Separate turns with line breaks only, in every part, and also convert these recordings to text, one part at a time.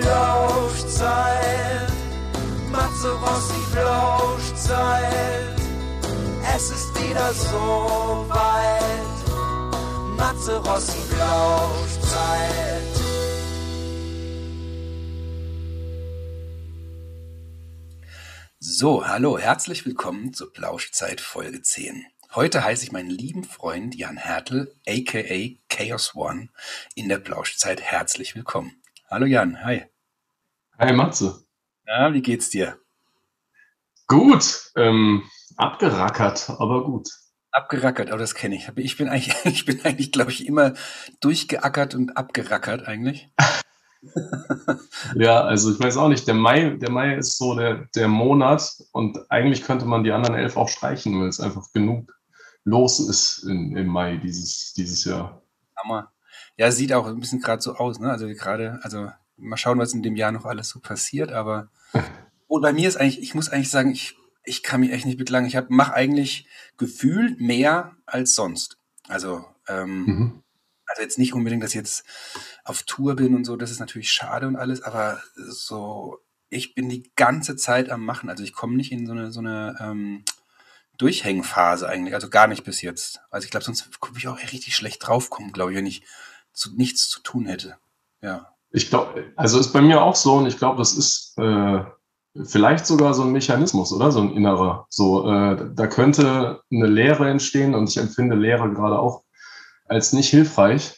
Flauschzeit. Matze Rossi Flauschzeit. Es ist wieder so weit. Matze Rossi Flauschzeit.
So, hallo, herzlich willkommen zur Plauschzeit Folge 10. Heute heiße ich meinen lieben Freund Jan Hertel, aka Chaos One, in der Plauschzeit herzlich willkommen. Hallo Jan, hi.
Hi Matze.
Na, wie geht's dir?
Gut, ähm, abgerackert, aber gut.
Abgerackert, aber das kenne ich. Ich bin eigentlich, ich bin eigentlich, glaube ich, immer durchgeackert und abgerackert eigentlich.
ja, also ich weiß auch nicht, der Mai, der Mai ist so der, der Monat und eigentlich könnte man die anderen elf auch streichen, weil es einfach genug los ist in, im Mai dieses, dieses Jahr.
Hammer. Ja, sieht auch ein bisschen gerade so aus, ne? Also gerade, also mal schauen, was in dem Jahr noch alles so passiert, aber und bei mir ist eigentlich, ich muss eigentlich sagen, ich, ich kann mich echt nicht beklagen. Ich mache eigentlich gefühlt mehr als sonst. Also, ähm, mhm. also jetzt nicht unbedingt, dass ich jetzt auf Tour bin und so, das ist natürlich schade und alles, aber so, ich bin die ganze Zeit am Machen. Also ich komme nicht in so eine, so eine ähm, Durchhängphase eigentlich, also gar nicht bis jetzt. Also ich glaube, sonst würde ich auch richtig schlecht draufkommen, glaube ich, wenn ich zu, nichts zu tun hätte. Ja.
Ich glaube, also ist bei mir auch so und ich glaube, das ist äh, vielleicht sogar so ein Mechanismus, oder? So ein innerer. So, äh, da könnte eine Lehre entstehen und ich empfinde Lehre gerade auch als nicht hilfreich.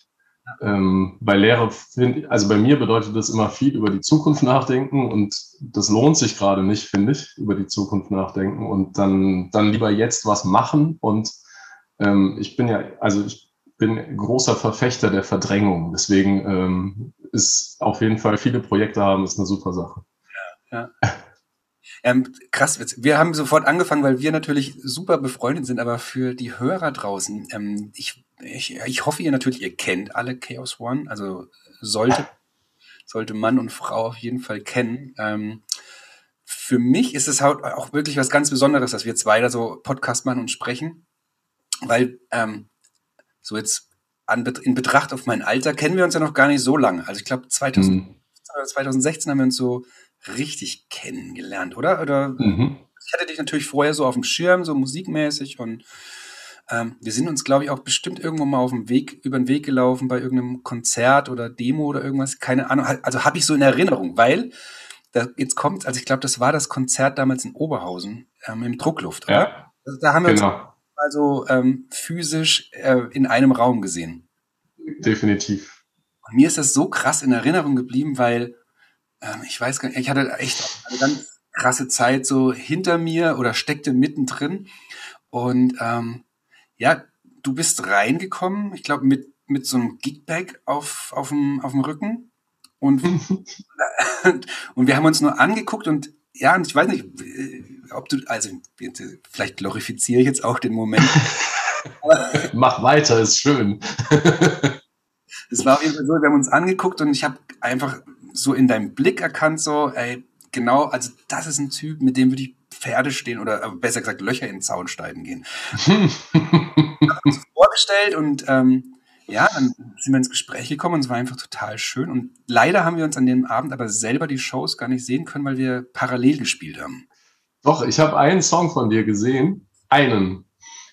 Ähm, bei Lehre, find, also bei mir bedeutet das immer viel über die Zukunft nachdenken und das lohnt sich gerade nicht, finde ich, über die Zukunft nachdenken und dann, dann lieber jetzt was machen und ähm, ich bin ja, also ich bin großer Verfechter der Verdrängung, deswegen ähm, ist auf jeden Fall viele Projekte haben, ist eine super Sache.
Ja. Ähm, krass, wir haben sofort angefangen, weil wir natürlich super befreundet sind, aber für die Hörer draußen, ähm, ich ich, ich hoffe, ihr natürlich, ihr kennt alle Chaos One, also sollte, sollte Mann und Frau auf jeden Fall kennen. Ähm, für mich ist es halt auch wirklich was ganz Besonderes, dass wir zwei da so Podcast machen und sprechen, weil ähm, so jetzt an, in Betracht auf mein Alter kennen wir uns ja noch gar nicht so lange. Also ich glaube 2000, mhm. 2016 haben wir uns so richtig kennengelernt, oder? Oder mhm. ich hatte dich natürlich vorher so auf dem Schirm, so musikmäßig und ähm, wir sind uns, glaube ich, auch bestimmt irgendwo mal auf dem Weg, über den Weg gelaufen bei irgendeinem Konzert oder Demo oder irgendwas. Keine Ahnung. Also habe ich so in Erinnerung, weil da, jetzt kommt, also ich glaube, das war das Konzert damals in Oberhausen ähm, im Druckluft, oder? Ja, also da haben wir genau. uns also ähm, physisch äh, in einem Raum gesehen.
Definitiv.
Und mir ist das so krass in Erinnerung geblieben, weil ähm, ich weiß gar nicht, ich hatte echt eine ganz krasse Zeit so hinter mir oder steckte mittendrin. Und ähm, ja, du bist reingekommen, ich glaube, mit, mit so einem Gigbag auf, auf, dem, auf dem Rücken. Und, und wir haben uns nur angeguckt und ja, und ich weiß nicht, äh, ob du, also vielleicht glorifiziere ich jetzt auch den Moment.
Mach weiter, ist schön.
Es war auf jeden Fall so, wir haben uns angeguckt und ich habe einfach so in deinem Blick erkannt, so, ey, genau, also das ist ein Typ, mit dem würde ich Pferde stehen oder äh, besser gesagt Löcher in den Zaun steigen gehen. uns vorgestellt und ähm, ja, dann sind wir ins Gespräch gekommen und es war einfach total schön. Und leider haben wir uns an dem Abend aber selber die Shows gar nicht sehen können, weil wir parallel gespielt haben.
Doch, ich habe einen Song von dir gesehen. Einen.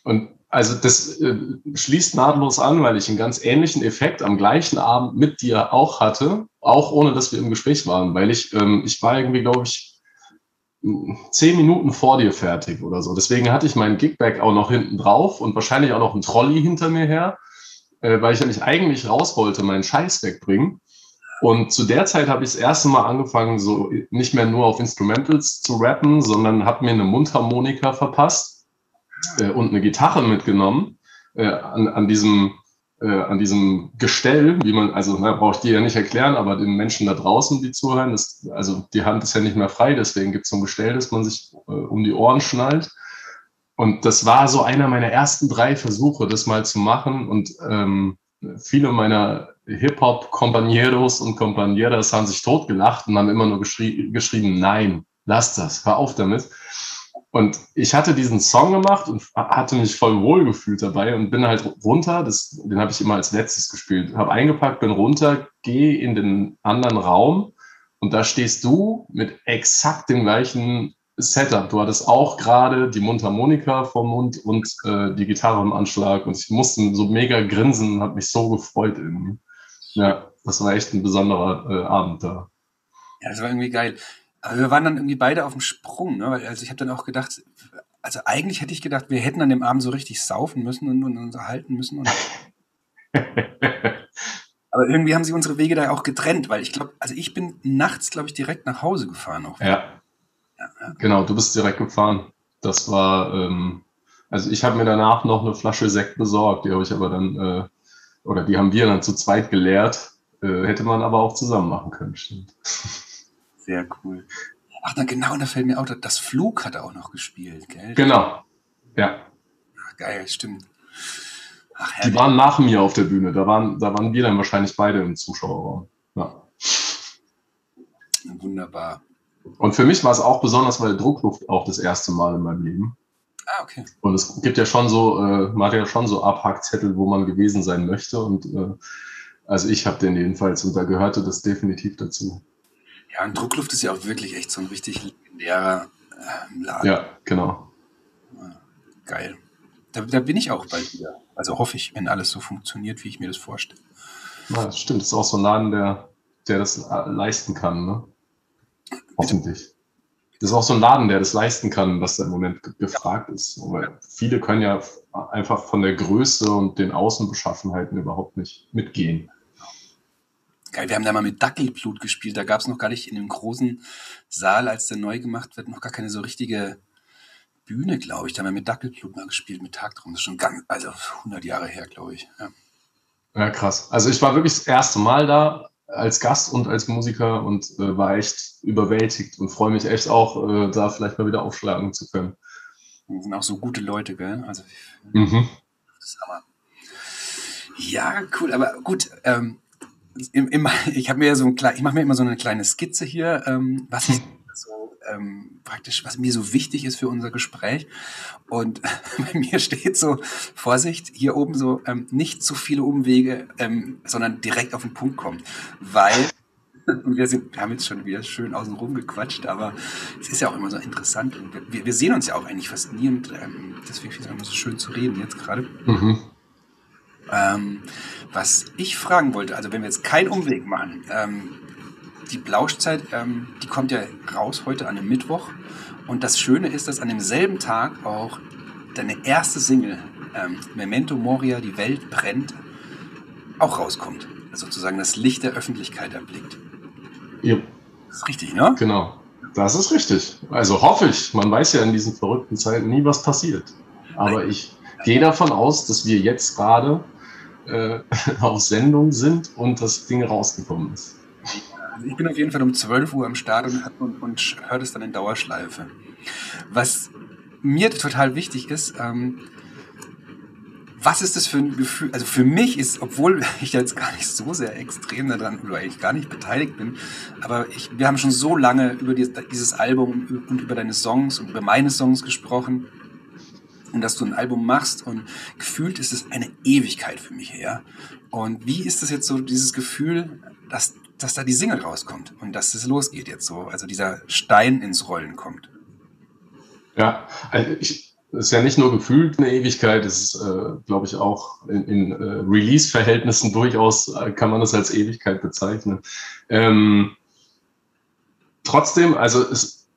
Und also das äh, schließt nahtlos an, weil ich einen ganz ähnlichen Effekt am gleichen Abend mit dir auch hatte, auch ohne dass wir im Gespräch waren, weil ich, ähm, ich war irgendwie, glaube ich, zehn Minuten vor dir fertig oder so. Deswegen hatte ich meinen Gigbag auch noch hinten drauf und wahrscheinlich auch noch einen Trolley hinter mir her, äh, weil ich nicht eigentlich raus wollte, meinen Scheiß wegbringen. Und zu der Zeit habe ich das erste Mal angefangen, so nicht mehr nur auf Instrumentals zu rappen, sondern habe mir eine Mundharmonika verpasst äh, und eine Gitarre mitgenommen äh, an, an diesem äh, an diesem Gestell, wie man, also na, brauche ich dir ja nicht erklären, aber den Menschen da draußen, die zuhören, das, also die Hand ist ja nicht mehr frei, deswegen gibt es so ein Gestell, das man sich äh, um die Ohren schnallt. Und das war so einer meiner ersten drei Versuche, das mal zu machen. Und ähm, viele meiner Hip-Hop-Companeros und Companeras haben sich totgelacht und haben immer nur geschrie geschrieben, nein, lass das, hör auf damit. Und ich hatte diesen Song gemacht und hatte mich voll wohl gefühlt dabei und bin halt runter, das, den habe ich immer als letztes gespielt, habe eingepackt, bin runter, gehe in den anderen Raum Und da stehst du mit exakt dem gleichen Setup. Du hattest auch gerade die Mundharmonika vom Mund und äh, die Gitarre im Anschlag. Und ich musste so mega grinsen und habe mich so gefreut irgendwie. Ja, das war echt ein besonderer äh, Abend da.
Ja, das war irgendwie geil. Aber wir waren dann irgendwie beide auf dem Sprung. Ne? Also ich habe dann auch gedacht, also eigentlich hätte ich gedacht, wir hätten an dem Abend so richtig saufen müssen und, und uns erhalten müssen. Und Aber irgendwie haben sie unsere Wege da auch getrennt, weil ich glaube, also ich bin nachts, glaube ich, direkt nach Hause gefahren. Auch.
Ja. Genau, du bist direkt gefahren. Das war, ähm, also ich habe mir danach noch eine Flasche Sekt besorgt, die habe ich aber dann, äh, oder die haben wir dann zu zweit geleert. Äh, hätte man aber auch zusammen machen können, stimmt.
Sehr cool. Ach, na genau, da fällt mir auch, das Flug hat er auch noch gespielt, gell?
Genau, ja.
Ach, geil, stimmt.
Ach, die waren nach mir auf der Bühne, da waren, da waren wir dann wahrscheinlich beide im Zuschauerraum. Ja.
Wunderbar.
Und für mich war es auch besonders, weil Druckluft auch das erste Mal in meinem Leben.
Ah, okay.
Und es gibt ja schon so, äh, man hat ja schon so Abhackzettel, wo man gewesen sein möchte. Und äh, also ich habe den jedenfalls und da gehörte das definitiv dazu.
Ja, und Druckluft ist ja auch wirklich echt so ein richtig legendärer äh, Laden.
Ja, genau.
Geil. Da, da, bin ich auch bald wieder. Also hoffe ich, wenn alles so funktioniert, wie ich mir das vorstelle.
Ja, das stimmt. Das ist auch so ein Laden, der, der das leisten kann, ne? Hoffentlich. Das ist auch so ein Laden, der das leisten kann, was da im Moment gefragt ist. Weil viele können ja einfach von der Größe und den Außenbeschaffenheiten überhaupt nicht mitgehen.
Geil, wir haben da mal mit Dackelblut gespielt. Da gab es noch gar nicht in dem großen Saal, als der neu gemacht wird, noch gar keine so richtige Bühne, glaube ich. Da haben wir mit Dackelblut mal gespielt, mit Tagtraum. Das ist schon ganz, also 100 Jahre her, glaube ich. Ja.
ja, krass. Also ich war wirklich das erste Mal da als Gast und als Musiker und äh, war echt überwältigt und freue mich echt auch, äh, da vielleicht mal wieder aufschlagen zu können.
Das sind auch so gute Leute, gell? Also, mhm. Ja, cool, aber gut, ähm, im, im, ich habe mir so ein ich mache mir immer so eine kleine Skizze hier, ähm, was ich ähm, praktisch, was mir so wichtig ist für unser Gespräch. Und bei mir steht so, Vorsicht, hier oben so, ähm, nicht zu viele Umwege, ähm, sondern direkt auf den Punkt kommen. Weil wir, sind, wir haben jetzt schon wieder schön außen rum gequatscht, aber es ist ja auch immer so interessant. Und wir, wir sehen uns ja auch eigentlich fast nie und ähm, deswegen finde ich es immer so schön zu reden jetzt gerade. Mhm. Ähm, was ich fragen wollte, also wenn wir jetzt keinen Umweg machen, ähm, die Blauschzeit, ähm, die kommt ja raus heute an dem Mittwoch. Und das Schöne ist, dass an demselben Tag auch deine erste Single, ähm, Memento Moria, die Welt brennt, auch rauskommt. Also sozusagen das Licht der Öffentlichkeit erblickt.
Ja.
Das ist richtig, ne?
Genau. Das ist richtig. Also hoffe ich. Man weiß ja in diesen verrückten Zeiten nie, was passiert. Aber ich gehe davon aus, dass wir jetzt gerade äh, auf Sendung sind und das Ding rausgekommen ist.
Also ich bin auf jeden Fall um 12 Uhr am Start und, und, und höre das dann in Dauerschleife. Was mir total wichtig ist, ähm, was ist das für ein Gefühl? Also für mich ist, obwohl ich jetzt gar nicht so sehr extrem daran oder eigentlich gar nicht beteiligt bin, aber ich, wir haben schon so lange über dieses, dieses Album und über deine Songs und über meine Songs gesprochen und dass du ein Album machst und gefühlt ist es eine Ewigkeit für mich her. Und wie ist das jetzt so, dieses Gefühl, dass, dass da die Single rauskommt und dass es losgeht jetzt so, also dieser Stein ins Rollen kommt?
Ja, also ich, es ist ja nicht nur gefühlt eine Ewigkeit, es ist, äh, glaube ich, auch in, in äh, Release-Verhältnissen durchaus äh, kann man das als Ewigkeit bezeichnen. Ähm, trotzdem, also es,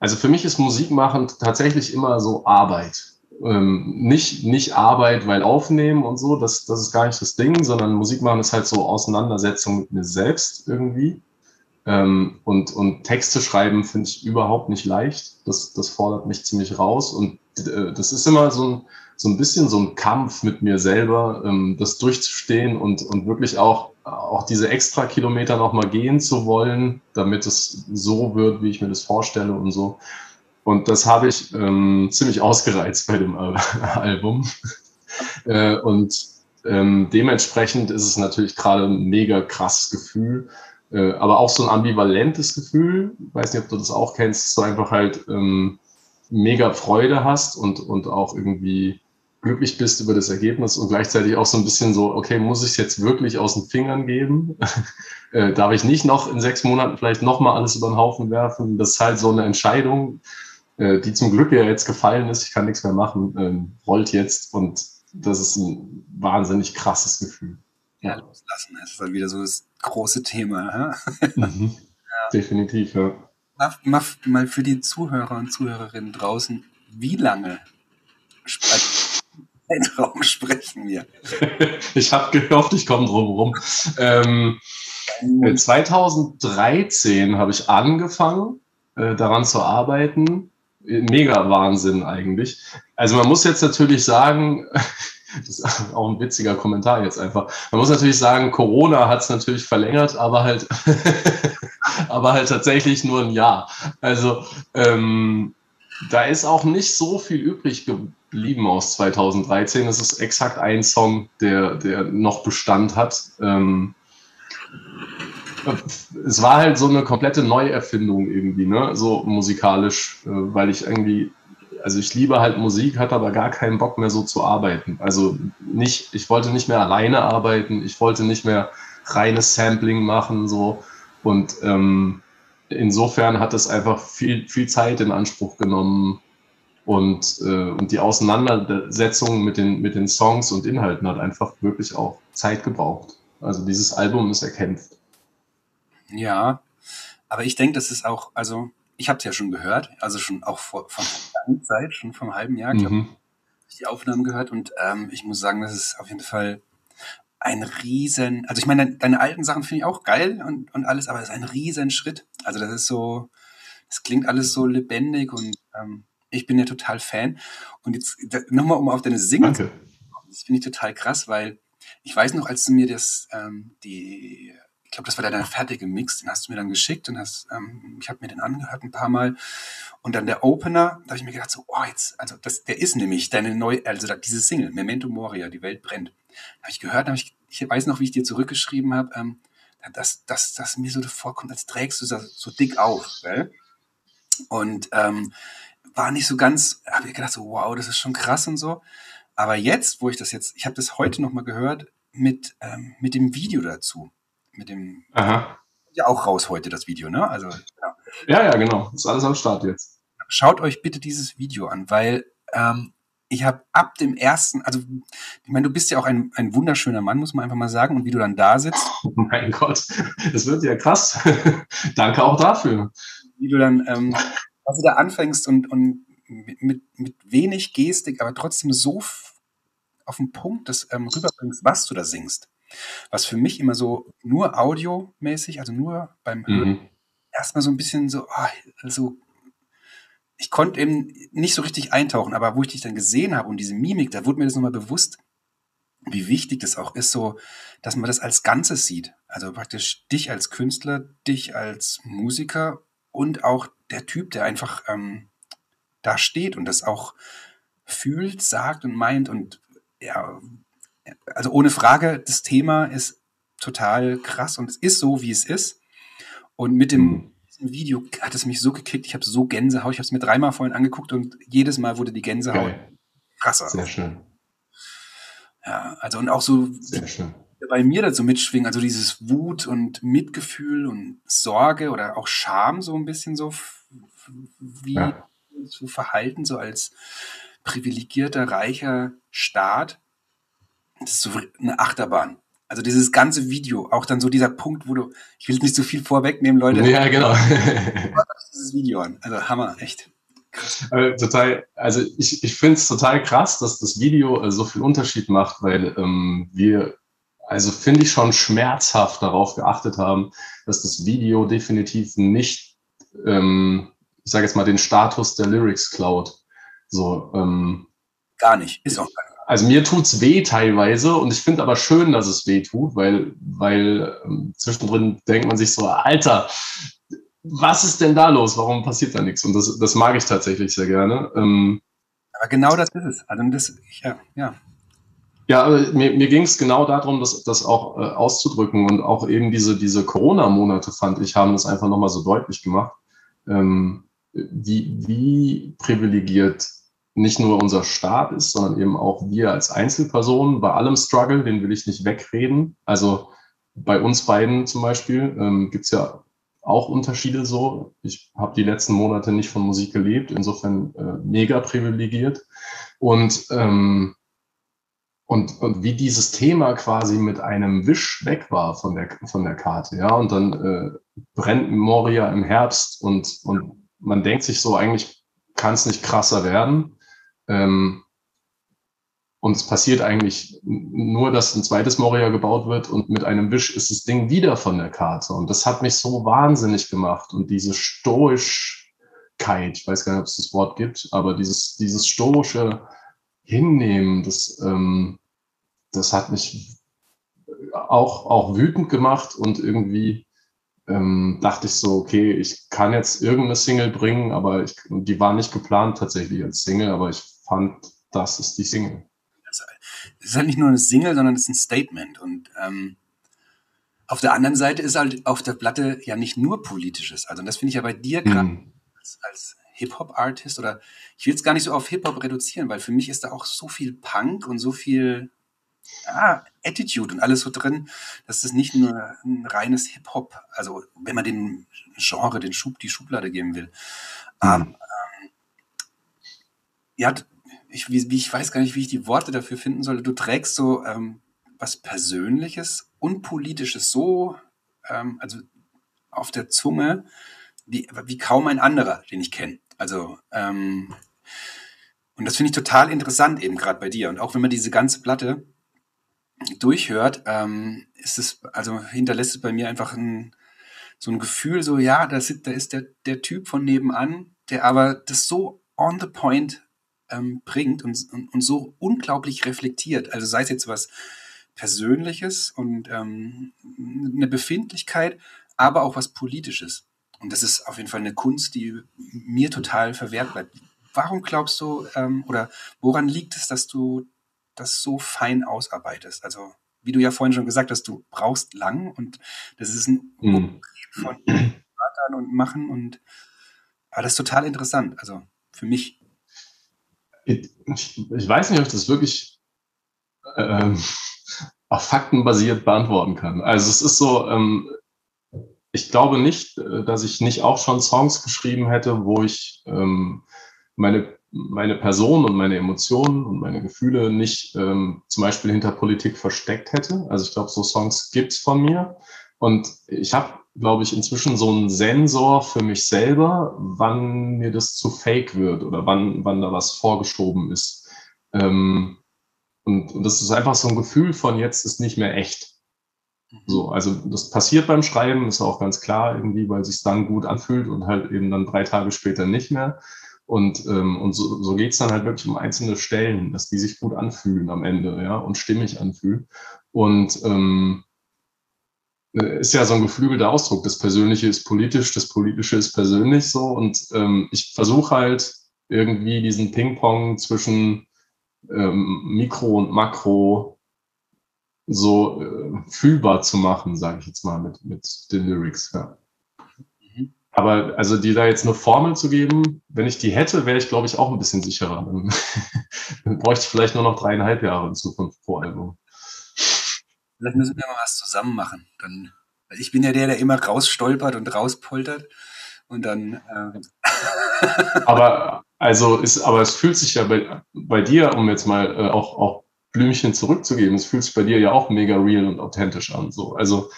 also für mich ist Musik machen tatsächlich immer so Arbeit. Ähm, nicht, nicht Arbeit, weil aufnehmen und so, das, das ist gar nicht das Ding, sondern Musik machen ist halt so Auseinandersetzung mit mir selbst irgendwie. Ähm, und, und Texte schreiben finde ich überhaupt nicht leicht. Das, das fordert mich ziemlich raus. Und äh, das ist immer so ein, so ein bisschen so ein Kampf mit mir selber, ähm, das durchzustehen und, und wirklich auch, auch diese extra Kilometer nochmal gehen zu wollen, damit es so wird, wie ich mir das vorstelle und so. Und das habe ich ähm, ziemlich ausgereizt bei dem Album. äh, und ähm, dementsprechend ist es natürlich gerade ein mega krasses Gefühl, äh, aber auch so ein ambivalentes Gefühl. Ich weiß nicht, ob du das auch kennst, so einfach halt ähm, mega Freude hast und, und auch irgendwie glücklich bist über das Ergebnis und gleichzeitig auch so ein bisschen so, okay, muss ich es jetzt wirklich aus den Fingern geben? äh, darf ich nicht noch in sechs Monaten vielleicht nochmal alles über den Haufen werfen? Das ist halt so eine Entscheidung, die zum Glück ja jetzt gefallen ist. Ich kann nichts mehr machen, ähm, rollt jetzt und das ist ein wahnsinnig krasses Gefühl.
Ja, loslassen. Das ist dann wieder so das große Thema.
Mhm. ja. Definitiv, ja.
Mal, mal für die Zuhörer und Zuhörerinnen draußen, wie lange Zeitraum sprechen wir?
ich habe gehofft, ich komme drum rum. Ähm, 2013 habe ich angefangen, äh, daran zu arbeiten. Mega Wahnsinn eigentlich. Also man muss jetzt natürlich sagen, das ist auch ein witziger Kommentar jetzt einfach. Man muss natürlich sagen, Corona hat es natürlich verlängert, aber halt, aber halt tatsächlich nur ein Jahr. Also ähm, da ist auch nicht so viel übrig geblieben aus 2013. Es ist exakt ein Song, der, der noch Bestand hat. Ähm, es war halt so eine komplette Neuerfindung irgendwie, ne? so musikalisch, äh, weil ich irgendwie also ich liebe halt Musik, hatte aber gar keinen Bock mehr so zu arbeiten. Also nicht, ich wollte nicht mehr alleine arbeiten, ich wollte nicht mehr reines Sampling machen, so. Und ähm, insofern hat es einfach viel, viel Zeit in Anspruch genommen und, äh, und die Auseinandersetzung mit den, mit den Songs und Inhalten hat einfach wirklich auch Zeit gebraucht. Also dieses Album ist erkämpft.
Ja, aber ich denke, das ist auch, also ich habe es ja schon gehört, also schon auch vor, von langer Zeit, schon einem halben Jahr, mhm. ich die Aufnahmen gehört und ähm, ich muss sagen, das ist auf jeden Fall ein riesen, also ich meine, deine alten Sachen finde ich auch geil und, und alles, aber das ist ein riesen Schritt. Also das ist so, das klingt alles so lebendig und ähm, ich bin ja total Fan. Und jetzt nochmal, um auf deine Singen zu das finde ich total krass, weil ich weiß noch, als du mir das, ähm, die ich glaube, das war der fertige Mix, den hast du mir dann geschickt und hast, ähm, ich habe mir den angehört ein paar Mal. Und dann der Opener, da habe ich mir gedacht, so, oh, jetzt, also das, der ist nämlich deine neue, also diese Single, Memento Moria, die Welt brennt. Habe ich gehört, hab ich, ich weiß noch, wie ich dir zurückgeschrieben habe, ähm, dass, dass, dass mir so vorkommt, als trägst du das so dick auf. Gell? Und ähm, war nicht so ganz, habe ich gedacht, so, wow, das ist schon krass und so. Aber jetzt, wo ich das jetzt, ich habe das heute nochmal gehört mit, ähm, mit dem Video dazu mit dem Aha. ja auch raus heute das Video, ne? Also
ja. ja, ja, genau. Ist alles am Start jetzt.
Schaut euch bitte dieses Video an, weil ähm, ich habe ab dem ersten, also ich meine, du bist ja auch ein, ein wunderschöner Mann, muss man einfach mal sagen, und wie du dann da sitzt.
Oh mein Gott, das wird ja krass. Danke auch dafür.
Wie du dann, ähm, also da anfängst und, und mit, mit wenig Gestik, aber trotzdem so auf den Punkt das ähm, rüberbringst, was du da singst was für mich immer so nur audiomäßig, also nur beim Hören, mhm. erstmal so ein bisschen so, oh, also ich konnte eben nicht so richtig eintauchen, aber wo ich dich dann gesehen habe und diese Mimik, da wurde mir das nochmal bewusst, wie wichtig das auch ist, so, dass man das als Ganzes sieht. Also praktisch dich als Künstler, dich als Musiker und auch der Typ, der einfach ähm, da steht und das auch fühlt, sagt und meint und ja, also ohne Frage, das Thema ist total krass und es ist so, wie es ist. Und mit dem mhm. Video hat es mich so gekickt, ich habe so Gänsehaut, ich habe es mir dreimal vorhin angeguckt und jedes Mal wurde die Gänsehaut Geil. krasser.
Sehr schön.
Ja, also und auch so bei mir dazu mitschwingen, also dieses Wut und Mitgefühl und Sorge oder auch Scham so ein bisschen so, wie ja. zu verhalten, so als privilegierter, reicher Staat das ist so eine Achterbahn. Also dieses ganze Video, auch dann so dieser Punkt, wo du, ich will nicht so viel vorwegnehmen, Leute.
Ja, genau.
dieses Video an. Also Hammer, echt.
Also, total, also ich, ich finde es total krass, dass das Video äh, so viel Unterschied macht, weil ähm, wir, also finde ich schon schmerzhaft darauf geachtet haben, dass das Video definitiv nicht, ähm, ich sage jetzt mal, den Status der Lyrics klaut. So, ähm,
gar nicht, ist auch gar nicht.
Also mir tut's weh teilweise und ich finde aber schön, dass es weh tut, weil, weil ähm, zwischendrin denkt man sich so, Alter, was ist denn da los? Warum passiert da nichts? Und das, das mag ich tatsächlich sehr gerne. Ähm,
aber genau das ist es. Also das, ja, ja.
Ja, mir, mir ging es genau darum, das, das auch äh, auszudrücken und auch eben diese, diese Corona-Monate, fand ich, haben das einfach nochmal so deutlich gemacht, ähm, wie, wie privilegiert nicht nur unser Staat ist, sondern eben auch wir als Einzelpersonen bei allem Struggle, den will ich nicht wegreden. Also bei uns beiden zum Beispiel ähm, gibt es ja auch Unterschiede so. Ich habe die letzten Monate nicht von Musik gelebt, insofern äh, mega privilegiert. Und, ähm, und, und wie dieses Thema quasi mit einem Wisch weg war von der, von der Karte, ja, und dann äh, brennt Moria im Herbst und, und man denkt sich so, eigentlich kann es nicht krasser werden. Ähm, und es passiert eigentlich nur, dass ein zweites Moria gebaut wird und mit einem Wisch ist das Ding wieder von der Karte. Und das hat mich so wahnsinnig gemacht. Und diese Stoischkeit, ich weiß gar nicht, ob es das Wort gibt, aber dieses, dieses stoische Hinnehmen, das, ähm, das hat mich auch, auch wütend gemacht und irgendwie ähm, dachte ich so, okay, ich kann jetzt irgendeine Single bringen, aber ich, die war nicht geplant tatsächlich als Single, aber ich fand, das ist die Single
es ist halt nicht nur eine Single, sondern es ist ein Statement. Und ähm, auf der anderen Seite ist halt auf der Platte ja nicht nur politisches. Also das finde ich ja bei dir gerade mhm. als, als Hip-Hop-Artist oder ich will es gar nicht so auf Hip-Hop reduzieren, weil für mich ist da auch so viel Punk und so viel ah, Attitude und alles so drin, dass das nicht nur ein reines Hip-Hop, also wenn man den Genre, den Schub, die Schublade geben will. Mhm. Ähm, ja, ich, wie, ich weiß gar nicht, wie ich die Worte dafür finden soll. Du trägst so ähm, was Persönliches und Politisches so, ähm, also auf der Zunge, wie, wie kaum ein anderer, den ich kenne. Also, ähm, und das finde ich total interessant eben gerade bei dir. Und auch wenn man diese ganze Platte durchhört, ähm, ist es, also hinterlässt es bei mir einfach ein, so ein Gefühl, so, ja, da ist, da ist der, der Typ von nebenan, der aber das so on the point ähm, bringt und, und, und, so unglaublich reflektiert. Also sei es jetzt was Persönliches und ähm, eine Befindlichkeit, aber auch was Politisches. Und das ist auf jeden Fall eine Kunst, die mir total verwehrt bleibt. Warum glaubst du, ähm, oder woran liegt es, dass du das so fein ausarbeitest? Also, wie du ja vorhin schon gesagt hast, du brauchst lang und das ist ein mhm. von Wörtern und Machen und aber das ist total interessant. Also für mich
ich, weiß nicht, ob ich das wirklich ähm, auf Fakten basiert beantworten kann. Also es ist so, ähm, ich glaube nicht, äh, dass ich nicht auch schon Songs geschrieben hätte, wo ich ähm, meine, meine Person und meine Emotionen und meine Gefühle nicht ähm, zum Beispiel hinter Politik versteckt hätte. Also ich glaube, so Songs gibt's von mir. Und ich habe glaube ich, inzwischen so ein Sensor für mich selber, wann mir das zu fake wird oder wann, wann da was vorgeschoben ist. Ähm, und, und das ist einfach so ein Gefühl von jetzt ist nicht mehr echt. Mhm. So, also das passiert beim Schreiben, ist auch ganz klar irgendwie, weil sich dann gut anfühlt und halt eben dann drei Tage später nicht mehr. Und, ähm, und so, so geht's dann halt wirklich um einzelne Stellen, dass die sich gut anfühlen am Ende, ja, und stimmig anfühlen. Und ähm, äh, ist ja so ein geflügelter Ausdruck. Das Persönliche ist politisch, das Politische ist persönlich so. Und ähm, ich versuche halt irgendwie diesen Ping-Pong zwischen ähm, Mikro und Makro so äh, fühlbar zu machen, sage ich jetzt mal mit, mit den Lyrics. Ja. Mhm. Aber also die da jetzt eine Formel zu geben, wenn ich die hätte, wäre ich, glaube ich, auch ein bisschen sicherer. Dann, dann bräuchte ich vielleicht nur noch dreieinhalb Jahre in Zukunft pro Album.
Vielleicht müssen wir mal was zusammen machen. Dann, weil ich bin ja der, der immer rausstolpert und rauspoltert. Und dann. Äh
aber also ist, aber es fühlt sich ja bei, bei dir, um jetzt mal äh, auch, auch Blümchen zurückzugeben, es fühlt sich bei dir ja auch mega real und authentisch an. So. Also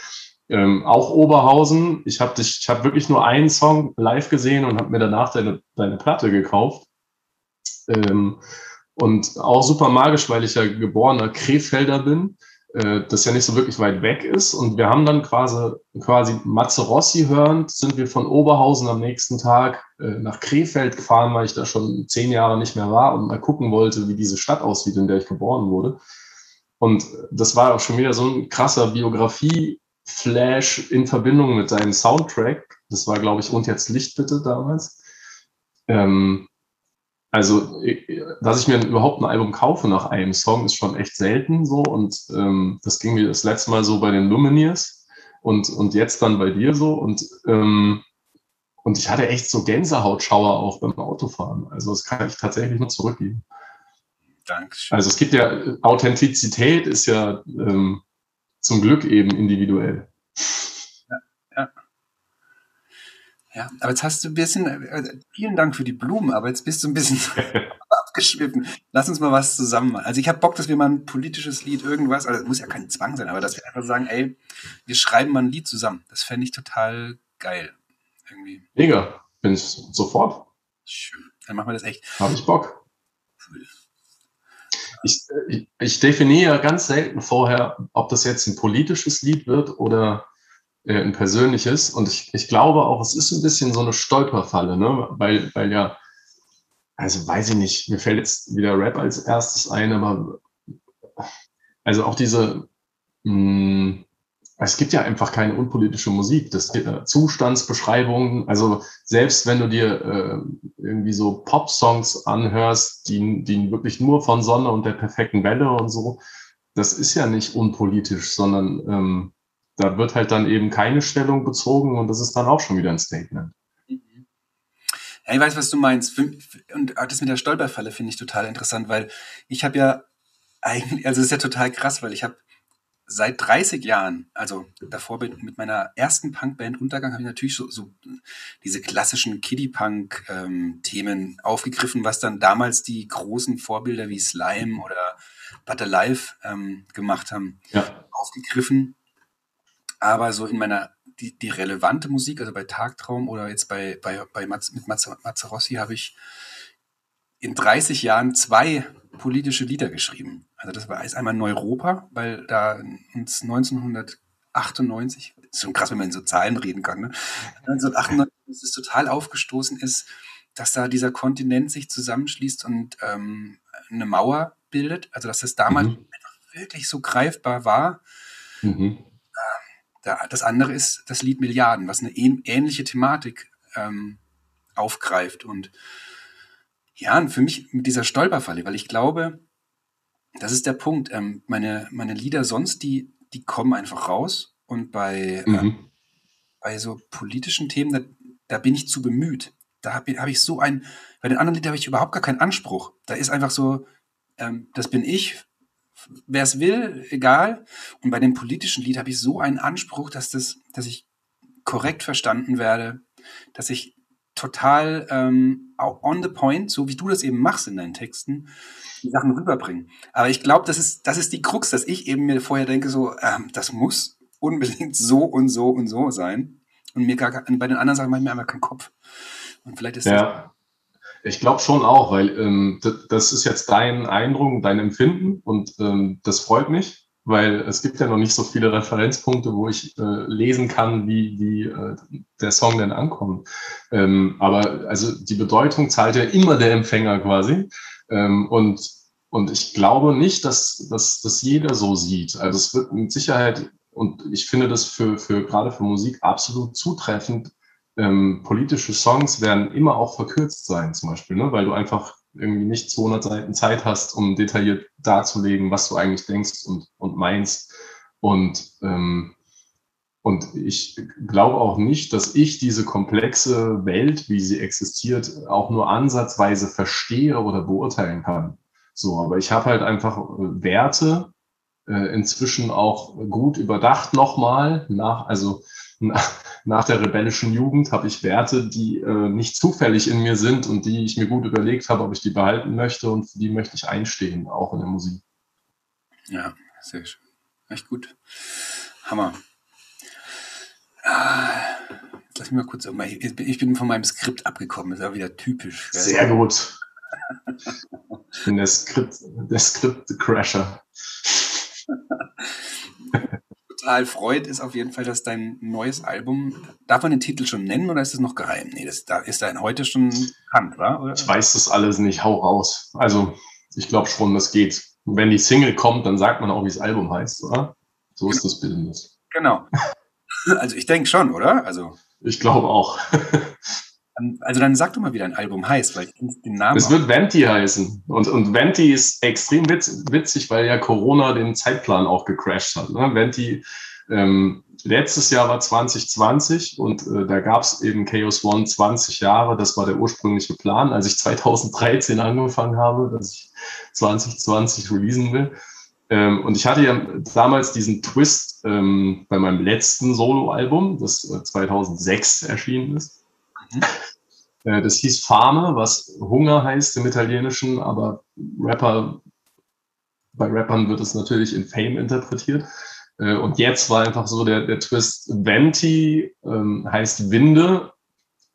ähm, auch Oberhausen, ich habe dich, wirklich nur einen Song live gesehen und habe mir danach deine, deine Platte gekauft. Ähm, und auch super magisch, weil ich ja geborener Krefelder bin äh, das ja nicht so wirklich weit weg ist. Und wir haben dann quasi, quasi Matze Rossi hörend, sind wir von Oberhausen am nächsten Tag äh, nach Krefeld gefahren, weil ich da schon zehn Jahre nicht mehr war und mal gucken wollte, wie diese Stadt aussieht, in der ich geboren wurde. Und das war auch schon wieder so ein krasser Biografie-Flash in Verbindung mit seinem Soundtrack. Das war, glaube ich, und jetzt Licht bitte damals. Ähm, also, dass ich mir überhaupt ein Album kaufe nach einem Song, ist schon echt selten so. Und ähm, das ging mir das letzte Mal so bei den Lumineers und, und jetzt dann bei dir so. Und, ähm, und ich hatte echt so Gänsehautschauer auch beim Autofahren. Also das kann ich tatsächlich nur zurückgeben.
Dankeschön.
Also es gibt ja, Authentizität ist ja ähm, zum Glück eben individuell.
Ja, aber jetzt hast du ein bisschen, äh, vielen Dank für die Blumen, aber jetzt bist du ein bisschen abgeschwiffen. Lass uns mal was zusammen machen. Also ich habe Bock, dass wir mal ein politisches Lied, irgendwas, also muss ja kein Zwang sein, aber dass wir einfach sagen, ey, wir schreiben mal ein Lied zusammen. Das fände ich total geil. Irgendwie.
Mega, bin ich sofort.
Schön. Dann machen wir das echt.
Habe ich Bock. Ich, ich, ich definiere ganz selten vorher, ob das jetzt ein politisches Lied wird oder äh, ein persönliches. Und ich, ich glaube auch, es ist ein bisschen so eine Stolperfalle, ne? weil, weil ja, also weiß ich nicht, mir fällt jetzt wieder Rap als erstes ein, aber also auch diese, mh, hm, es gibt ja einfach keine unpolitische Musik. Das äh, Zustandsbeschreibungen, also selbst wenn du dir äh, irgendwie so Pop-Songs anhörst, die, die wirklich nur von Sonne und der perfekten Welle und so, das ist ja nicht unpolitisch, sondern ähm, da wird halt dann eben keine Stellung bezogen und das ist dann auch schon wieder ein Statement.
Ja, ich weiß, was du meinst. Und das mit der Stolperfalle finde ich total interessant, weil ich habe ja eigentlich, also es ist ja total krass, weil ich habe seit 30 Jahren, also davor mit meiner ersten Punkband Untergang, habe ich natürlich so, so diese klassischen Kiddie-Punk-Themen ähm, aufgegriffen, was dann damals die großen Vorbilder wie Slime oder Butter Life ähm, gemacht haben,
ja.
aufgegriffen. Aber so in meiner, die, die relevante Musik, also bei Tagtraum oder jetzt bei, bei, bei Maz, mit Mazzarossi habe ich in 30 Jahren zwei politische Lieder geschrieben. Also das war einmal Neuropa, weil da uns 1998, ist schon krass, wenn man in so Zahlen reden kann, ne? 1998 ist es total aufgestoßen ist, dass da dieser Kontinent sich zusammenschließt und ähm, eine Mauer bildet. Also dass das damals mhm. wirklich so greifbar war. Mhm. Das andere ist das Lied Milliarden, was eine ähnliche Thematik ähm, aufgreift. Und ja, und für mich mit dieser Stolperfalle, weil ich glaube, das ist der Punkt. Ähm, meine, meine Lieder sonst, die, die kommen einfach raus. Und bei, mhm. äh, bei so politischen Themen, da, da bin ich zu bemüht. Da habe hab ich so ein, bei den anderen Liedern habe ich überhaupt gar keinen Anspruch. Da ist einfach so, ähm, das bin ich, wer es will, egal. Und bei dem politischen Lied habe ich so einen Anspruch, dass das, dass ich korrekt verstanden werde, dass ich total ähm, on the point, so wie du das eben machst in deinen Texten, die Sachen rüberbringen. Aber ich glaube, das ist, das ist die Krux, dass ich eben mir vorher denke, so, ähm, das muss unbedingt so und so und so sein. Und mir gar, bei den anderen Sachen mache ich mir einfach keinen Kopf. Und vielleicht ist
ja. Ich glaube schon auch, weil ähm, das ist jetzt dein Eindruck, dein Empfinden und ähm, das freut mich weil es gibt ja noch nicht so viele Referenzpunkte, wo ich äh, lesen kann, wie, wie äh, der Song denn ankommt. Ähm, aber also die Bedeutung zahlt ja immer der Empfänger quasi. Ähm, und, und ich glaube nicht, dass, dass das jeder so sieht. Also es wird mit Sicherheit, und ich finde das für, für gerade für Musik absolut zutreffend, ähm, politische Songs werden immer auch verkürzt sein, zum Beispiel, ne? weil du einfach irgendwie nicht 200 Seiten Zeit hast, um detailliert darzulegen, was du eigentlich denkst und, und meinst. Und, ähm, und ich glaube auch nicht, dass ich diese komplexe Welt, wie sie existiert, auch nur ansatzweise verstehe oder beurteilen kann. So, aber ich habe halt einfach Werte äh, inzwischen auch gut überdacht nochmal nach, also nach, nach der rebellischen Jugend habe ich Werte, die äh, nicht zufällig in mir sind und die ich mir gut überlegt habe, ob ich die behalten möchte und für die möchte ich einstehen, auch in der Musik.
Ja, sehr schön. Echt gut. Hammer. Ah, lass mich mal kurz. Ich bin von meinem Skript abgekommen, ist auch wieder typisch.
Gell? Sehr gut. Ich bin der Skript, der Skript-Crasher
total freut, ist auf jeden Fall, dass dein neues Album, darf man den Titel schon nennen oder ist es noch geheim? Nee, das da ist dein heute schon bekannt, oder?
Ich weiß das alles nicht, hau raus. Also, ich glaube schon, das geht. wenn die Single kommt, dann sagt man auch, wie das Album heißt, oder? So ist genau. das Business.
Genau. Also, ich denke schon, oder? Also.
Ich glaube auch.
Also dann sag doch mal, wie dein Album heißt, weil ich den Namen.
Es wird Venti heißen. Und, und Venti ist extrem witz, witzig, weil ja Corona den Zeitplan auch gecrashed hat. Ne? Venti Ähm, letztes Jahr war 2020 und äh, da gab es eben Chaos One 20 Jahre. Das war der ursprüngliche Plan, als ich 2013 angefangen habe, dass ich 2020 releasen will. Ähm, und ich hatte ja damals diesen Twist ähm, bei meinem letzten Soloalbum, das äh, 2006 erschienen ist. Mhm. Das hieß Fame, was Hunger heißt im Italienischen, aber Rapper, bei Rappern wird es natürlich in Fame interpretiert. Äh, und jetzt war einfach so der, der Twist, Venti ähm, heißt Winde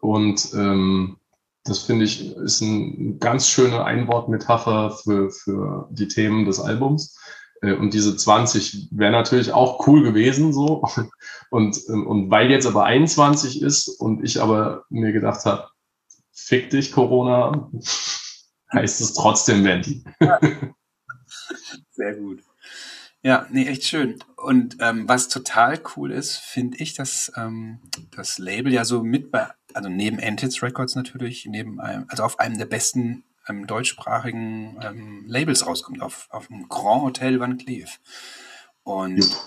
und ähm, das finde ich ist eine ganz schöne Einwortmetapher für, für die Themen des Albums. Äh, und diese 20 wäre natürlich auch cool gewesen so. Und, ähm, und weil jetzt aber 21 ist und ich aber mir gedacht habe, fick dich Corona, heißt es trotzdem Venti.
Sehr gut. Ja, nee, echt schön. Und ähm, was total cool ist, finde ich, dass ähm, das Label ja so mit bei, also neben Antids Records natürlich, neben einem, also auf einem der besten ähm, deutschsprachigen ähm, Labels rauskommt, auf, auf dem Grand Hotel Van Cleef. Und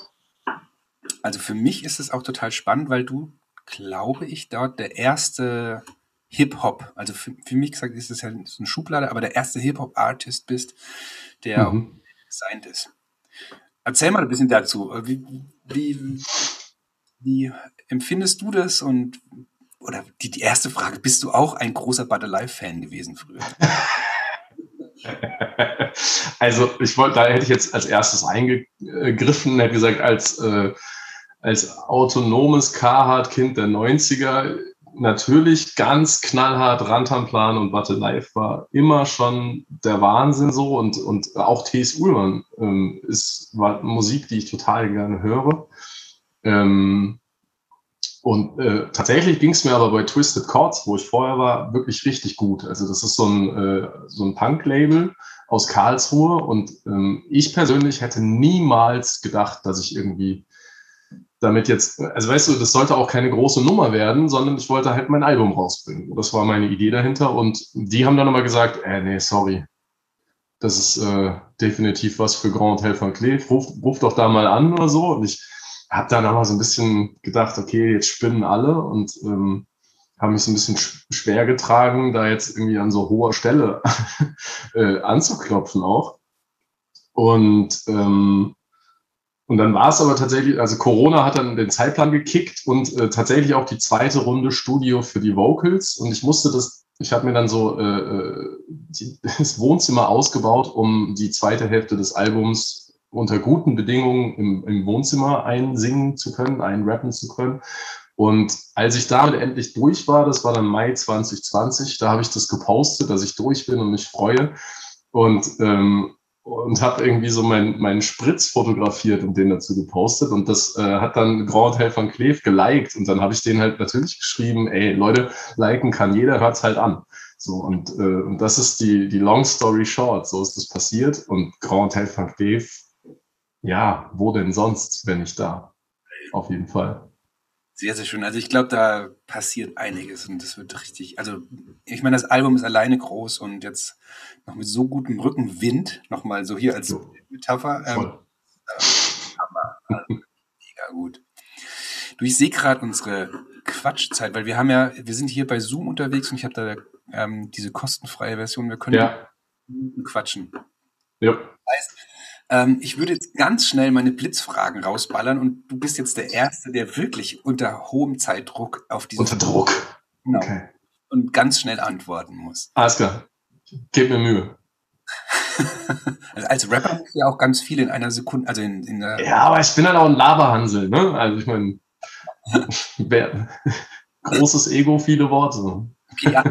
also für mich ist es auch total spannend, weil du, glaube ich, dort der erste Hip-Hop, also für, für, mich gesagt ist es ja so eine Schublade, aber der erste Hip-Hop-Artist bist, der mhm. designt ist. Erzähl mal ein bisschen dazu. Wie, wie, wie empfindest du das und oder die, die erste Frage, bist du auch ein großer Butterlife-Fan gewesen früher?
Also ich wollte, da hätte ich jetzt als erstes eingegriffen, hätte gesagt, als, äh, als autonomes Carhartt-Kind der 90er, natürlich ganz knallhart Rantanplan und Battle Life war immer schon der Wahnsinn so und, und auch T.S. Ullmann ähm, ist war Musik, die ich total gerne höre. Ähm, und äh, tatsächlich ging es mir aber bei Twisted Chords, wo ich vorher war, wirklich richtig gut. Also das ist so ein, äh, so ein Punk-Label aus Karlsruhe und ähm, ich persönlich hätte niemals gedacht, dass ich irgendwie damit jetzt, also weißt du, das sollte auch keine große Nummer werden, sondern ich wollte halt mein Album rausbringen. Das war meine Idee dahinter und die haben dann immer gesagt, äh, nee, sorry, das ist äh, definitiv was für Grand Hotel van Cleef, ruf, ruf doch da mal an oder so und ich habe dann aber so ein bisschen gedacht, okay, jetzt spinnen alle und ähm, habe mich so ein bisschen schwer getragen, da jetzt irgendwie an so hoher Stelle äh, anzuklopfen auch. Und, ähm, und dann war es aber tatsächlich, also Corona hat dann den Zeitplan gekickt und äh, tatsächlich auch die zweite Runde Studio für die Vocals. Und ich musste das, ich habe mir dann so äh, äh die, das Wohnzimmer ausgebaut, um die zweite Hälfte des Albums unter guten Bedingungen im, im Wohnzimmer einsingen zu können, einrappen zu können. Und als ich damit endlich durch war, das war dann Mai 2020, da habe ich das gepostet, dass ich durch bin und mich freue. Und, ähm, und habe irgendwie so meinen mein Spritz fotografiert und den dazu gepostet. Und das äh, hat dann Grand Hotel van Kleef geliked. Und dann habe ich den halt natürlich geschrieben, ey, Leute, liken kann jeder, hört's halt an. So, und, äh, und das ist die, die Long Story Short. So ist das passiert. Und Grand Hotel van Kleef ja, wo denn sonst, wenn nicht da? Auf jeden Fall.
Sehr, sehr schön. Also ich glaube, da passiert einiges und das wird richtig, also ich meine, das Album ist alleine groß und jetzt noch mit so gutem Rückenwind, nochmal so hier als so. Metapher. Ähm, Hammer. Also, mega gut. Du, ich sehe gerade unsere Quatschzeit, weil wir haben ja, wir sind hier bei Zoom unterwegs und ich habe da ähm, diese kostenfreie Version, wir können ja. quatschen. Ja. Das heißt, ähm, ich würde jetzt ganz schnell meine Blitzfragen rausballern und du bist jetzt der Erste, der wirklich unter hohem Zeitdruck auf diese
Unter Druck.
Genau, okay. Und ganz schnell antworten muss.
Alles klar. Gib mir Mühe.
also als Rapper muss ja auch ganz viel in einer Sekunde, also in, in der
Ja, aber ich bin halt auch ein Laberhansel, ne? Also ich meine, großes Ego, viele Worte.
Okay, ja.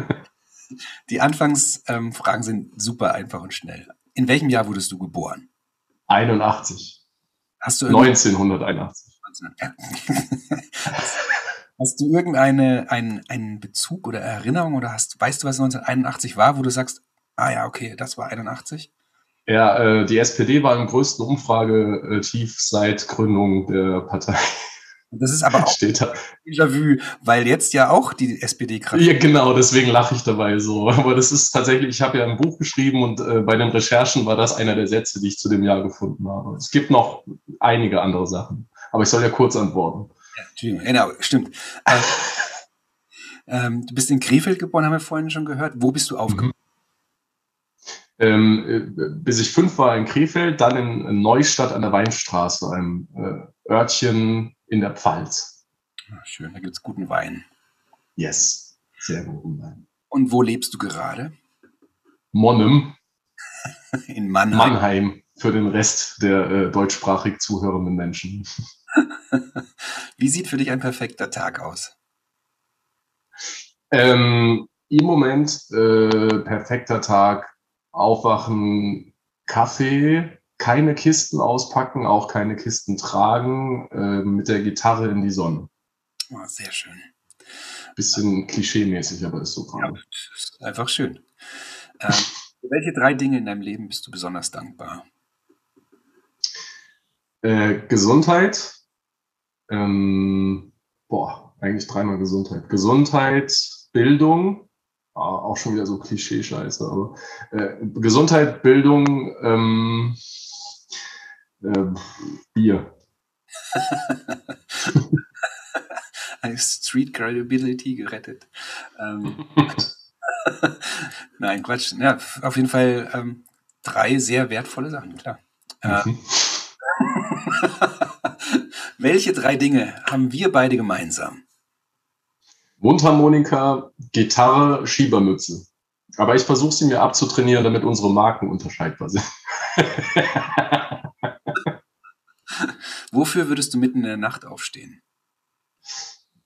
Die Anfangsfragen ähm, sind super einfach und schnell. In welchem Jahr wurdest du geboren?
81. Hast du 1981.
hast du irgendeine einen, einen Bezug oder Erinnerung oder hast, weißt du, was 1981 war, wo du sagst, ah ja, okay, das war 81?
Ja, äh, die SPD war im größten Umfragetief seit Gründung der Partei.
Das ist aber auch
Steht da.
Déjà-vu, weil jetzt ja auch die SPD
gerade. Ja, genau, deswegen lache ich dabei so. Aber das ist tatsächlich, ich habe ja ein Buch geschrieben und äh, bei den Recherchen war das einer der Sätze, die ich zu dem Jahr gefunden habe. Es gibt noch einige andere Sachen. Aber ich soll ja kurz antworten.
Ja, Entschuldigung, genau, stimmt. Äh, ähm, du bist in Krefeld geboren, haben wir vorhin schon gehört. Wo bist du aufgewachsen? Mhm.
Ähm, äh, bis ich fünf war in Krefeld, dann in Neustadt an der Weinstraße, einem äh, Örtchen in der Pfalz.
Ach, schön, da gibt es guten Wein.
Yes, sehr guten Wein.
Und wo lebst du gerade?
Monnem.
In Mannheim.
Mannheim für den Rest der äh, deutschsprachig zuhörenden Menschen.
Wie sieht für dich ein perfekter Tag aus?
Ähm, Im Moment äh, perfekter Tag aufwachen, Kaffee, keine Kisten auspacken, auch keine Kisten tragen, äh, mit der Gitarre in die Sonne.
Oh, sehr schön.
Bisschen klischee-mäßig, aber ist so
Ja, ist einfach schön. Ähm, für welche drei Dinge in deinem Leben bist du besonders dankbar?
Äh, Gesundheit. Ähm, boah, eigentlich dreimal Gesundheit. Gesundheit, Bildung Ah, auch schon wieder so Klischee-Scheiße, aber äh, Gesundheit, Bildung, ähm, äh, Bier.
Street Credibility gerettet. Ähm, Nein, Quatsch. Ja, auf jeden Fall ähm, drei sehr wertvolle Sachen, klar. Mhm. Welche drei Dinge haben wir beide gemeinsam?
Mundharmonika, Gitarre, Schiebermütze. Aber ich versuche sie mir abzutrainieren, damit unsere Marken unterscheidbar sind.
Wofür würdest du mitten in der Nacht aufstehen?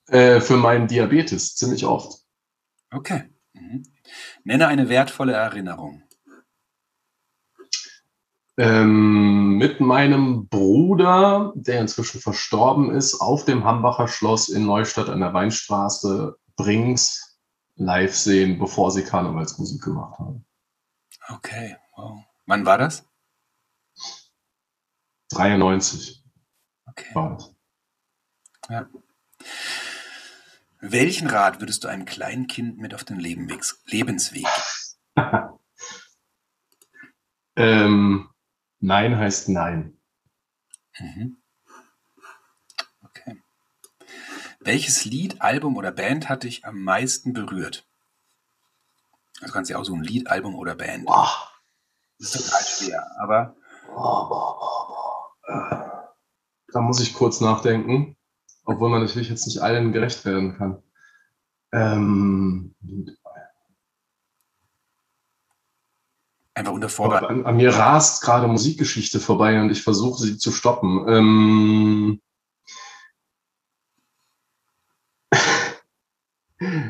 Äh, für meinen Diabetes, ziemlich oft.
Okay. Mhm. Nenne eine wertvolle Erinnerung
ähm, mit meinem Bruder, der inzwischen verstorben ist, auf dem Hambacher Schloss in Neustadt an der Weinstraße Brings live sehen, bevor sie Karnevalsmusik gemacht haben.
Okay, wow. Wann war das?
93.
Okay. War das. Ja. Welchen Rat würdest du einem kleinen Kind mit auf den Lebensweg?
ähm, Nein heißt Nein.
Mhm. Okay. Welches Lied, Album oder Band hat dich am meisten berührt? Also kannst du ja auch so ein Lied, Album oder Band.
Boah.
Das ist total schwer, aber.
Da muss ich kurz nachdenken, obwohl man natürlich jetzt nicht allen gerecht werden kann. Ähm,
Einfach unter Vorbehalt.
An, an, mir rast gerade Musikgeschichte vorbei und ich versuche sie zu stoppen. Ähm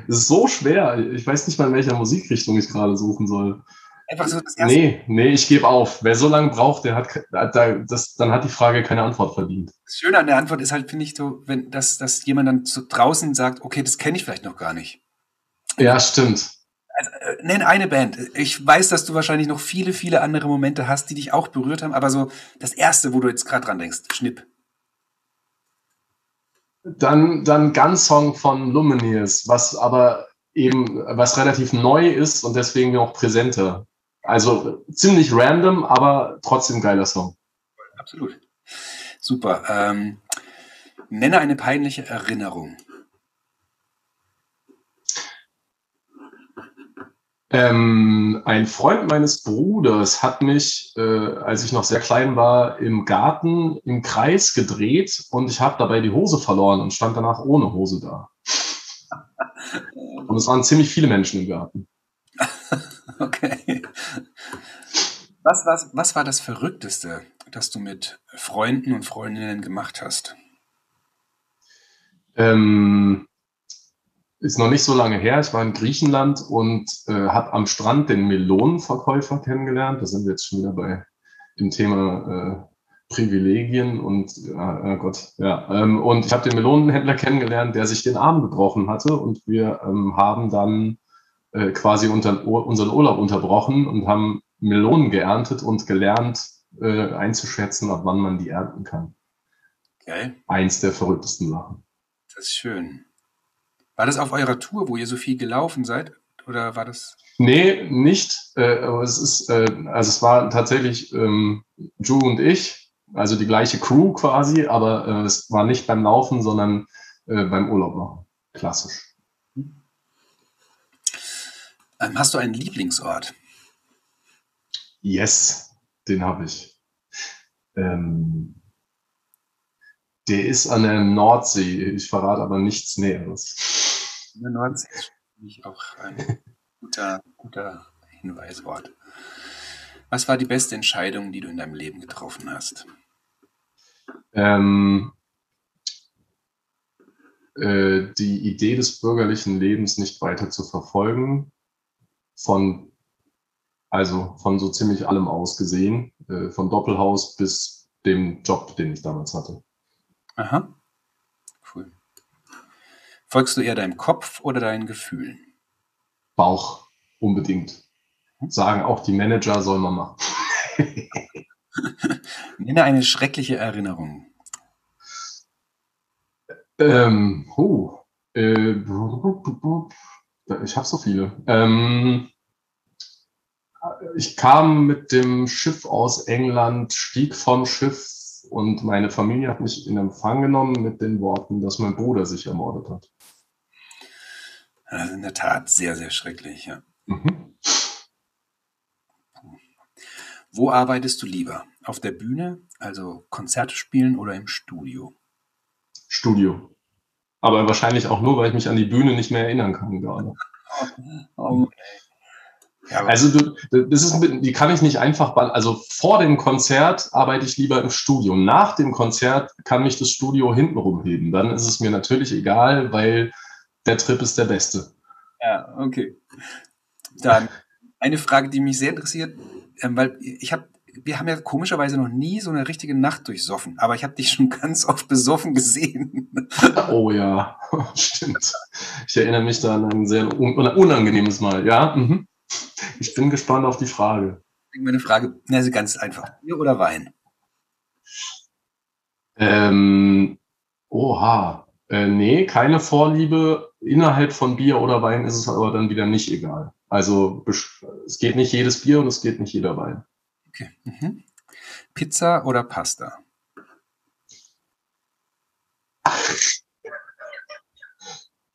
Es ist so schwer. Ich weiß nicht mal, in welcher Musikrichtung ich gerade suchen soll.
Einfach so das
erste. Nee, nee, ich gebe auf. Wer so lange braucht, der hat, das, dann hat die Frage keine Antwort verdient.
Das Schöne an der Antwort ist halt, finde ich, so, wenn, dass, dass jemand dann zu draußen sagt, okay, das kenne ich vielleicht noch gar nicht.
Ja, stimmt.
Also, äh, nenn eine Band. Ich weiß, dass du wahrscheinlich noch viele, viele andere Momente hast, die dich auch berührt haben, aber so das erste, wo du jetzt gerade dran denkst, Schnipp.
Dann, dann Gunsong von Lumineers, was aber eben, was relativ neu ist und deswegen noch präsenter. Also ziemlich random, aber trotzdem geiler Song.
Absolut. Super. Ähm, nenne eine peinliche Erinnerung.
Ähm, ein Freund meines Bruders hat mich, äh, als ich noch sehr klein war, im Garten im Kreis gedreht und ich habe dabei die Hose verloren und stand danach ohne Hose da. Und es waren ziemlich viele Menschen im Garten.
okay. Was, was, was war das Verrückteste, das du mit Freunden und Freundinnen gemacht hast?
Ähm, ist noch nicht so lange her. Ich war in Griechenland und äh, habe am Strand den Melonenverkäufer kennengelernt. Da sind wir jetzt schon wieder bei dem Thema äh, Privilegien und äh, Gott, ja. Ähm, und ich habe den Melonenhändler kennengelernt, der sich den Arm gebrochen hatte und wir ähm, haben dann äh, quasi unter, unseren Urlaub unterbrochen und haben Melonen geerntet und gelernt äh, einzuschätzen, ab wann man die ernten kann.
Okay.
Eins der verrücktesten Sachen.
Das ist schön. War das auf eurer Tour, wo ihr so viel gelaufen seid? Oder war das?
Nee, nicht. Äh, aber es ist, äh, also es war tatsächlich ähm, Ju und ich Also die gleiche Crew quasi, aber äh, es war nicht beim Laufen, sondern äh, beim Urlaub machen. Klassisch.
Ähm, hast du einen Lieblingsort?
Yes, den habe ich. Ähm, der ist an der Nordsee. Ich verrate aber nichts Näheres.
In der Nordsee ist auch ein guter, guter Hinweiswort. Was war die beste Entscheidung, die du in deinem Leben getroffen hast?
Ähm, äh, die Idee des bürgerlichen Lebens nicht weiter zu verfolgen, von, also von so ziemlich allem aus gesehen, äh, von Doppelhaus bis dem Job, den ich damals hatte.
Aha. Cool. Folgst du eher deinem Kopf oder deinen Gefühlen?
Bauch, unbedingt. Sagen auch die Manager, soll man machen.
Nenne eine schreckliche Erinnerung.
Ähm, oh, äh, ich habe so viele. Ähm, ich kam mit dem Schiff aus England, stieg vom Schiff und meine Familie hat mich in Empfang genommen mit den Worten, dass mein Bruder sich ermordet hat.
Das ist in der Tat sehr, sehr schrecklich, ja.
Mhm.
Wo arbeitest du lieber? Auf der Bühne, also Konzerte spielen oder im Studio?
Studio. Aber wahrscheinlich auch nur, weil ich mich an die Bühne nicht mehr erinnern kann gerade.
Oh,
ja, also du, das ist, die kann ich nicht einfach, also vor dem Konzert arbeite ich lieber im Studio. Nach dem Konzert kann mich das Studio hintenrum heben. Dann ist es mir natürlich egal, weil der Trip ist der beste.
Ja, okay. Dann eine Frage, die mich sehr interessiert, ähm, weil ich habe, wir haben ja komischerweise noch nie so eine richtige Nacht durchsoffen, aber ich habe dich schon ganz oft besoffen gesehen.
Oh ja, stimmt. Ich erinnere mich da an ein sehr un unangenehmes Mal. Ja, mhm. ich bin gespannt auf die Frage.
Meine Frage, also ganz einfach, Bier oder Wein?
Ähm, oha, äh, nee, keine Vorliebe. Innerhalb von Bier oder Wein ist es aber dann wieder nicht egal. Also es geht nicht jedes Bier und es geht nicht jeder Wein.
Okay. Mhm. Pizza oder Pasta?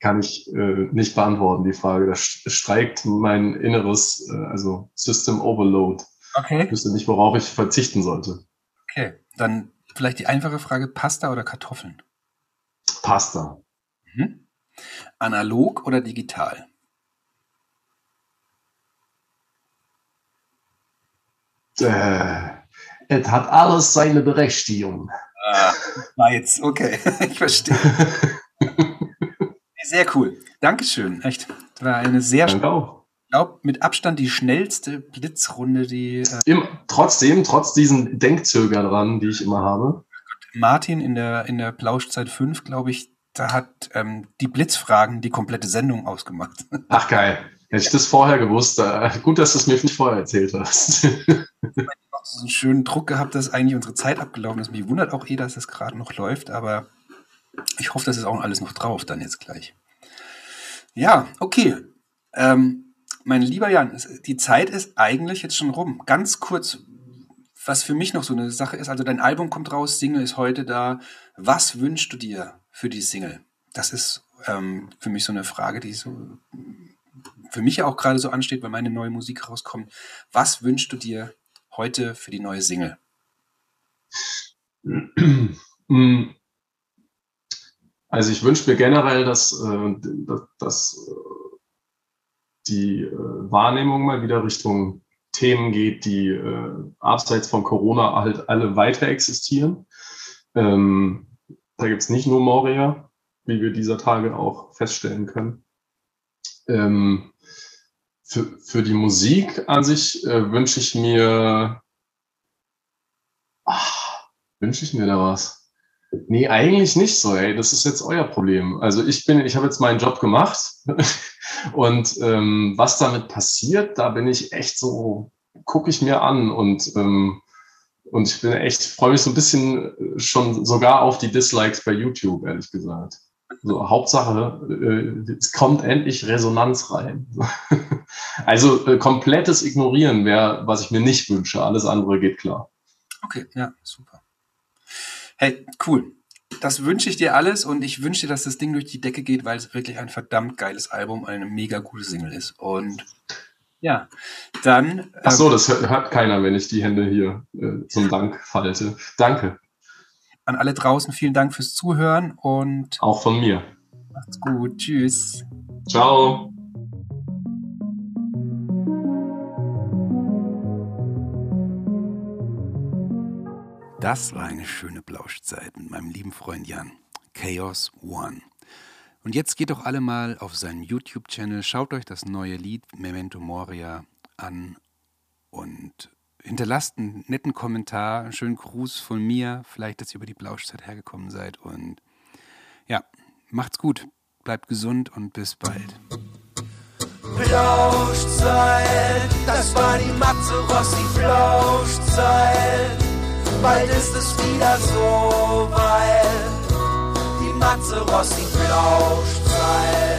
Kann ich äh, nicht beantworten, die Frage. Das streikt mein inneres, äh, also System Overload.
Okay.
Ich wüsste nicht, worauf ich verzichten sollte.
Okay, dann vielleicht die einfache Frage, Pasta oder Kartoffeln?
Pasta.
Mhm. Analog oder digital?
Äh, es hat alles seine Berechtigung.
Ah, jetzt, okay, ich verstehe. Sehr cool. Dankeschön. Echt. Das war eine sehr,
Danke
glaube, mit Abstand die schnellste Blitzrunde, die äh,
Im, trotzdem, trotz diesen Denkzöger dran, die ich immer habe.
Martin in der, in der Plauschzeit 5, glaube ich, da hat ähm, die Blitzfragen die komplette Sendung ausgemacht.
Ach geil. Hätte ich das vorher gewusst. Gut, dass du es mir nicht vorher erzählt hast.
so einen schönen Druck gehabt, dass eigentlich unsere Zeit abgelaufen ist. Mich wundert auch eh, dass es gerade noch läuft, aber ich hoffe, das ist auch alles noch drauf dann jetzt gleich. Ja, okay. Ähm, mein lieber Jan, die Zeit ist eigentlich jetzt schon rum. Ganz kurz, was für mich noch so eine Sache ist, also dein Album kommt raus, Single ist heute da. Was wünschst du dir für die Single? Das ist ähm, für mich so eine Frage, die so für mich ja auch gerade so ansteht, weil meine neue Musik rauskommt. Was wünschst du dir heute für die neue Single?
Also ich wünsche mir generell, dass, äh, dass, äh, die äh, Wahrnehmung mal wieder Richtung Themen geht, die abseits von Corona halt alle weiter existieren. Ähm, da gibt es nicht nur Moria, wie wir dieser Tage auch feststellen können. Ähm, für, für die Musik an sich äh, wünsche ich mir, ach, wünsche ich mir da was? Nee, eigentlich nicht so, ey. Das ist jetzt euer Problem. Also ich bin, ich habe jetzt meinen Job gemacht und ähm, was damit passiert, da bin ich echt so, gucke ich mir an und ähm, und ich bin echt, freue mich so ein bisschen schon sogar auf die Dislikes bei YouTube, ehrlich gesagt. So, Hauptsache, äh, es kommt endlich Resonanz rein. also äh, komplettes Ignorieren wäre, was ich mir nicht wünsche. Alles andere geht klar.
Okay, ja, super. Hey, cool. Das wünsche ich dir alles und ich wünsche dir, dass das Ding durch die Decke geht, weil es wirklich ein verdammt geiles Album, eine mega gute Single ist. Und ja, dann.
Ach so, ähm, das hört keiner, wenn ich die Hände hier äh, zum Dank falte. Danke.
An alle draußen vielen Dank fürs Zuhören und.
Auch von mir.
Macht's gut. Tschüss.
Ciao.
Das war eine schöne Blauschzeit mit meinem lieben Freund Jan. Chaos One. Und jetzt geht doch alle mal auf seinen YouTube-Channel, schaut euch das neue Lied Memento Moria an und hinterlasst einen netten Kommentar, einen schönen Gruß von mir, vielleicht, dass ihr über die Blauschzeit hergekommen seid. Und ja, macht's gut, bleibt gesund und bis bald.
Flauschzeit, das war die Matze Rossi Flauschzeit. Bald ist es wieder so weit. Die Matze Rossi Flauschzeit.